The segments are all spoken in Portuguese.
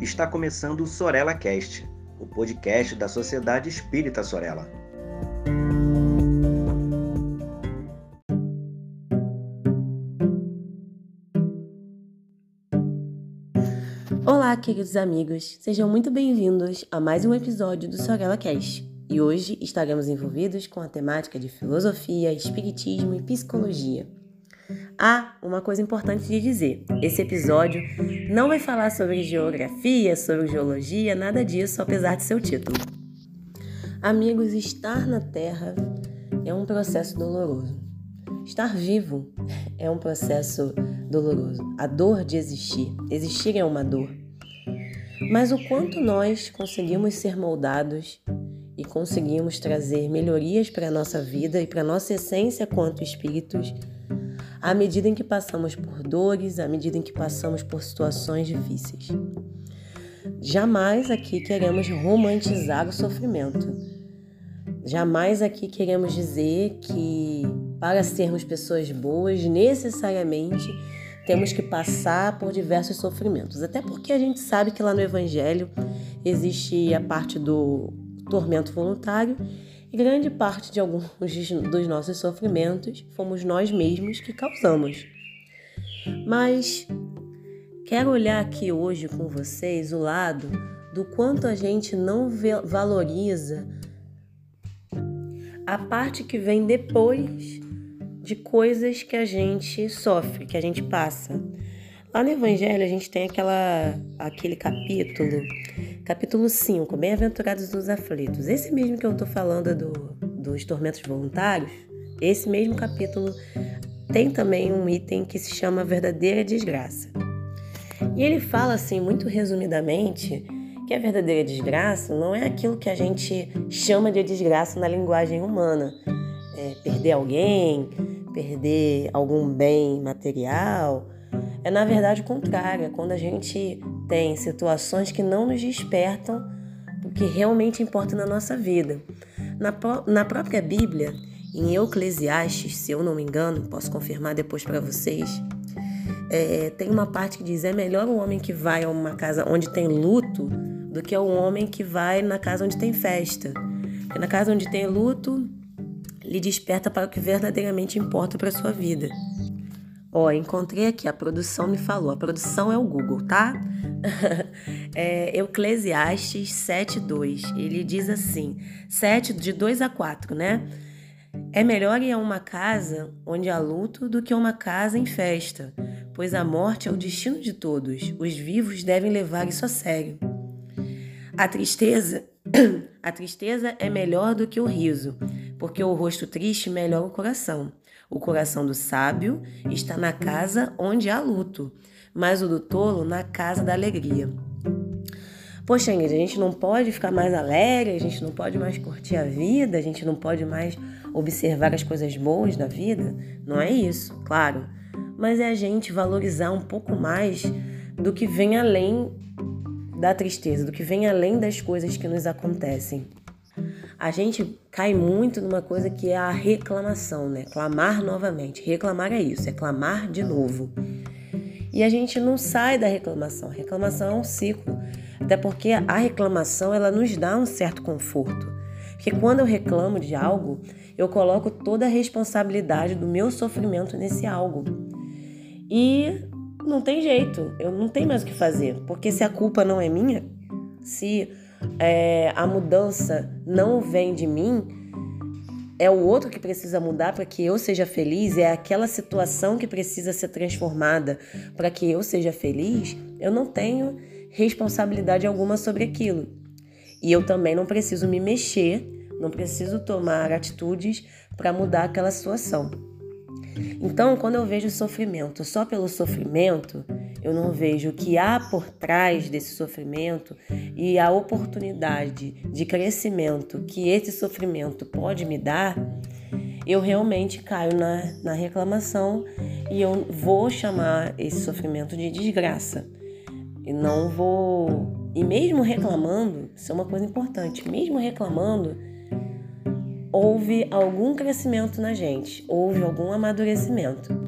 Está começando o Sorella Cast, o podcast da Sociedade Espírita Sorella. Olá, queridos amigos, sejam muito bem-vindos a mais um episódio do Sorella Cast. E hoje estaremos envolvidos com a temática de filosofia, espiritismo e psicologia. Há uma coisa importante de dizer: esse episódio não vai falar sobre geografia, sobre geologia, nada disso, apesar de seu título. Amigos, estar na Terra é um processo doloroso. Estar vivo é um processo doloroso. A dor de existir. Existir é uma dor. Mas o quanto nós conseguimos ser moldados e conseguimos trazer melhorias para a nossa vida e para a nossa essência quanto espíritos à medida em que passamos por dores, à medida em que passamos por situações difíceis. Jamais aqui queremos romantizar o sofrimento. Jamais aqui queremos dizer que para sermos pessoas boas, necessariamente temos que passar por diversos sofrimentos. Até porque a gente sabe que lá no Evangelho existe a parte do tormento voluntário e grande parte de alguns dos nossos sofrimentos fomos nós mesmos que causamos. Mas quero olhar aqui hoje com vocês o lado do quanto a gente não valoriza a parte que vem depois de coisas que a gente sofre, que a gente passa. Lá no Evangelho a gente tem aquela, aquele capítulo Capítulo 5, Bem-aventurados dos aflitos. Esse mesmo que eu estou falando do, dos tormentos voluntários, esse mesmo capítulo tem também um item que se chama Verdadeira Desgraça. E ele fala assim, muito resumidamente, que a verdadeira desgraça não é aquilo que a gente chama de desgraça na linguagem humana. É perder alguém, perder algum bem material, é na verdade o contrário, é quando a gente tem situações que não nos despertam o que realmente importa na nossa vida. Na, na própria Bíblia, em Eclesiastes, se eu não me engano, posso confirmar depois para vocês, é, tem uma parte que diz: é melhor o homem que vai a uma casa onde tem luto do que o homem que vai na casa onde tem festa. Porque na casa onde tem luto, lhe desperta para o que verdadeiramente importa para sua vida. Ó, encontrei aqui, a produção me falou. A produção é o Google, tá? é Eclesiastes 7,2. Ele diz assim: 7 de 2 a 4, né? É melhor ir a uma casa onde há luto do que uma casa em festa, pois a morte é o destino de todos. Os vivos devem levar isso a sério. A tristeza, a tristeza é melhor do que o riso, porque o rosto triste melhora o coração. O coração do sábio está na casa onde há luto, mas o do tolo na casa da alegria. Poxa, Ingrid, a gente não pode ficar mais alegre, a gente não pode mais curtir a vida, a gente não pode mais observar as coisas boas da vida. Não é isso, claro. Mas é a gente valorizar um pouco mais do que vem além da tristeza, do que vem além das coisas que nos acontecem a gente cai muito numa coisa que é a reclamação, né? Clamar novamente. Reclamar é isso, é clamar de novo. E a gente não sai da reclamação. A reclamação é um ciclo. Até porque a reclamação ela nos dá um certo conforto. Porque quando eu reclamo de algo, eu coloco toda a responsabilidade do meu sofrimento nesse algo. E não tem jeito, eu não tenho mais o que fazer. Porque se a culpa não é minha, se é, a mudança não vem de mim, é o outro que precisa mudar para que eu seja feliz, é aquela situação que precisa ser transformada para que eu seja feliz, eu não tenho responsabilidade alguma sobre aquilo. E eu também não preciso me mexer, não preciso tomar atitudes para mudar aquela situação. Então, quando eu vejo sofrimento só pelo sofrimento, eu não vejo o que há por trás desse sofrimento e a oportunidade de crescimento que esse sofrimento pode me dar, eu realmente caio na, na reclamação e eu vou chamar esse sofrimento de desgraça. E não vou. E mesmo reclamando, isso é uma coisa importante, mesmo reclamando, houve algum crescimento na gente, houve algum amadurecimento.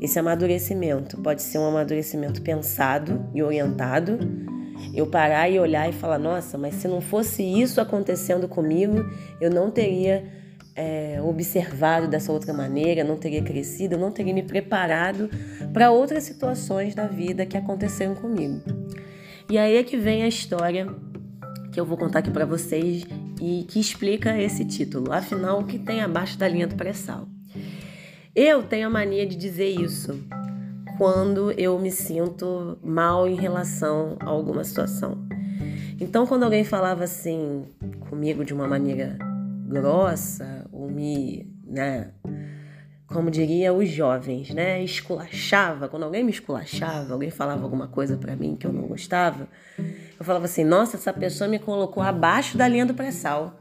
Esse amadurecimento pode ser um amadurecimento pensado e orientado, Eu parar e olhar e falar: nossa, mas se não fosse isso acontecendo comigo, eu não teria é, observado dessa outra maneira, não teria crescido, não teria me preparado para outras situações da vida que aconteceram comigo. E aí é que vem a história que eu vou contar aqui para vocês e que explica esse título. Afinal, o que tem abaixo da linha do pré-sal? Eu tenho a mania de dizer isso quando eu me sinto mal em relação a alguma situação. Então, quando alguém falava assim comigo de uma maneira grossa, ou me, né, como diria os jovens, né, esculachava, quando alguém me esculachava, alguém falava alguma coisa para mim que eu não gostava, eu falava assim: "Nossa, essa pessoa me colocou abaixo da linha do pré-sal.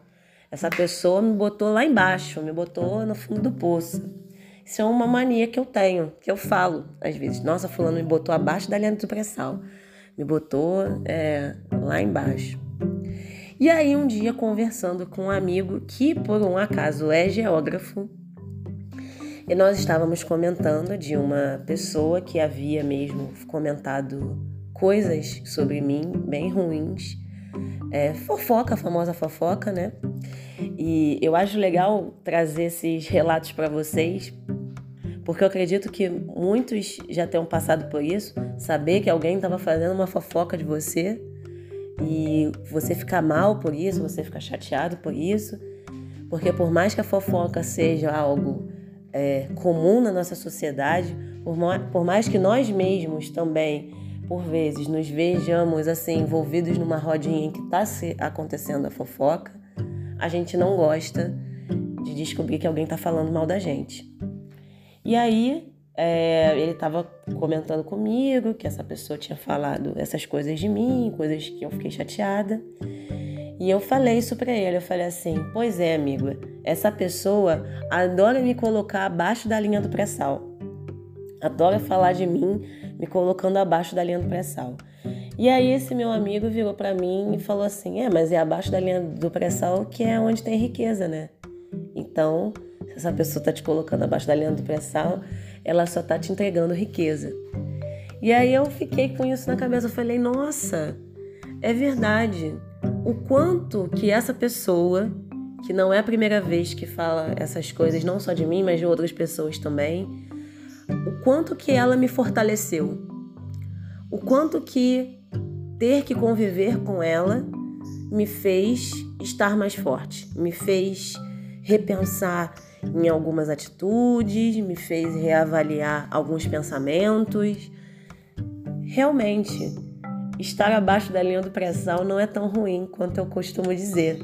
Essa pessoa me botou lá embaixo, me botou no fundo do poço". Isso é uma mania que eu tenho, que eu falo às vezes. Nossa, fulano me botou abaixo da linha do pré-sal. Me botou é, lá embaixo. E aí, um dia, conversando com um amigo que, por um acaso, é geógrafo, e nós estávamos comentando de uma pessoa que havia mesmo comentado coisas sobre mim bem ruins. É, fofoca, a famosa fofoca, né? E eu acho legal trazer esses relatos para vocês, porque eu acredito que muitos já tenham passado por isso, saber que alguém estava fazendo uma fofoca de você e você ficar mal por isso, você ficar chateado por isso, porque por mais que a fofoca seja algo é, comum na nossa sociedade, por por mais que nós mesmos também, por vezes, nos vejamos assim envolvidos numa rodinha em que está acontecendo a fofoca, a gente não gosta de descobrir que alguém está falando mal da gente. E aí é, ele estava comentando comigo que essa pessoa tinha falado essas coisas de mim, coisas que eu fiquei chateada. E eu falei isso para ele, eu falei assim: "Pois é, amigo, essa pessoa adora me colocar abaixo da linha do pré-sal. Adora falar de mim me colocando abaixo da linha do pré-sal. E aí esse meu amigo virou para mim e falou assim: "É, mas é abaixo da linha do pré-sal que é onde tem riqueza, né? Então, essa pessoa tá te colocando abaixo da linha do pré-sal, ela só tá te entregando riqueza. E aí eu fiquei com isso na cabeça. Eu falei, nossa, é verdade. O quanto que essa pessoa, que não é a primeira vez que fala essas coisas, não só de mim, mas de outras pessoas também, o quanto que ela me fortaleceu. O quanto que ter que conviver com ela me fez estar mais forte, me fez repensar em algumas atitudes, me fez reavaliar alguns pensamentos. Realmente, estar abaixo da linha do pré-sal não é tão ruim quanto eu costumo dizer,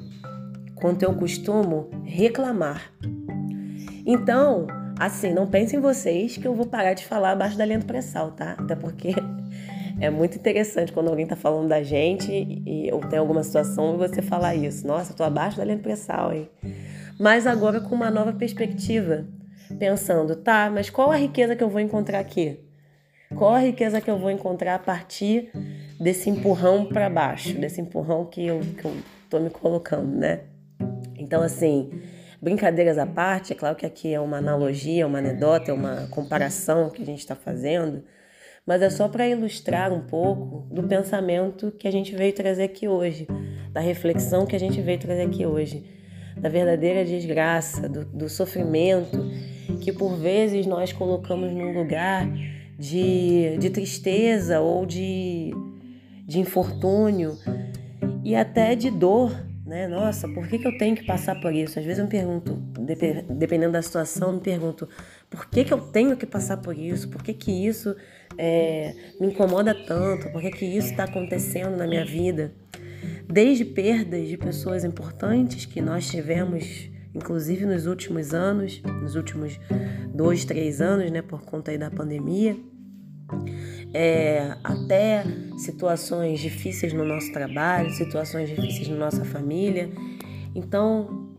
quanto eu costumo reclamar. Então, assim, não pensem vocês que eu vou parar de falar abaixo da linha do pré-sal, tá? Até porque é muito interessante quando alguém tá falando da gente e, ou tem alguma situação e você falar isso. Nossa, eu tô abaixo da linha do pré-sal, hein? Mas agora com uma nova perspectiva, pensando, tá, mas qual a riqueza que eu vou encontrar aqui? Qual a riqueza que eu vou encontrar a partir desse empurrão para baixo, desse empurrão que eu, que eu tô me colocando, né? Então, assim, brincadeiras à parte, é claro que aqui é uma analogia, uma anedota, é uma comparação que a gente está fazendo, mas é só para ilustrar um pouco do pensamento que a gente veio trazer aqui hoje, da reflexão que a gente veio trazer aqui hoje da verdadeira desgraça, do, do sofrimento que por vezes nós colocamos num lugar de, de tristeza ou de, de infortúnio e até de dor, né? Nossa, por que, que eu tenho que passar por isso? Às vezes eu me pergunto, dependendo da situação, eu me pergunto, por que, que eu tenho que passar por isso? Por que, que isso é, me incomoda tanto? Por que, que isso está acontecendo na minha vida? Desde perdas de pessoas importantes que nós tivemos, inclusive nos últimos anos, nos últimos dois, três anos, né, por conta aí da pandemia, é, até situações difíceis no nosso trabalho, situações difíceis na nossa família. Então,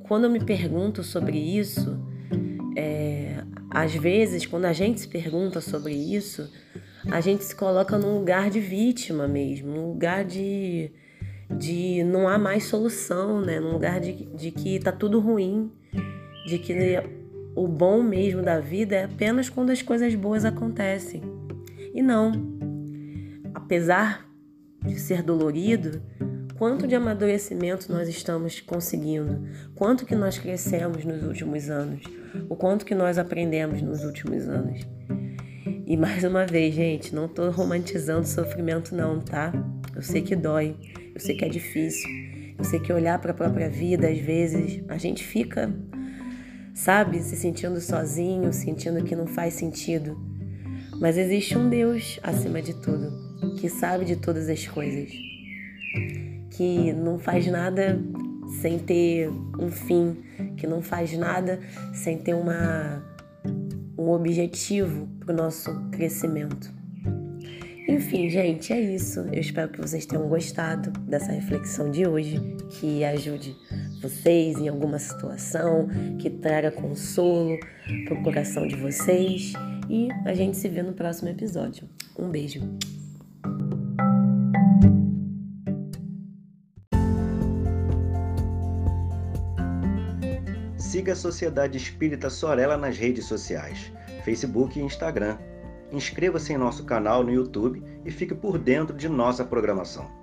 quando eu me pergunto sobre isso, é, às vezes, quando a gente se pergunta sobre isso, a gente se coloca num lugar de vítima mesmo, num lugar de, de não há mais solução, né? Num lugar de, de que tá tudo ruim, de que o bom mesmo da vida é apenas quando as coisas boas acontecem. E não. Apesar de ser dolorido, quanto de amadurecimento nós estamos conseguindo, quanto que nós crescemos nos últimos anos, o quanto que nós aprendemos nos últimos anos. E mais uma vez, gente, não tô romantizando sofrimento não, tá? Eu sei que dói, eu sei que é difícil, eu sei que olhar para a própria vida às vezes a gente fica, sabe, se sentindo sozinho, sentindo que não faz sentido. Mas existe um Deus acima de tudo, que sabe de todas as coisas, que não faz nada sem ter um fim, que não faz nada sem ter uma um objetivo para o nosso crescimento. Enfim, gente, é isso. Eu espero que vocês tenham gostado dessa reflexão de hoje, que ajude vocês em alguma situação, que traga consolo para o coração de vocês. E a gente se vê no próximo episódio. Um beijo. Siga a Sociedade Espírita Sorella nas redes sociais, Facebook e Instagram. Inscreva-se em nosso canal no YouTube e fique por dentro de nossa programação.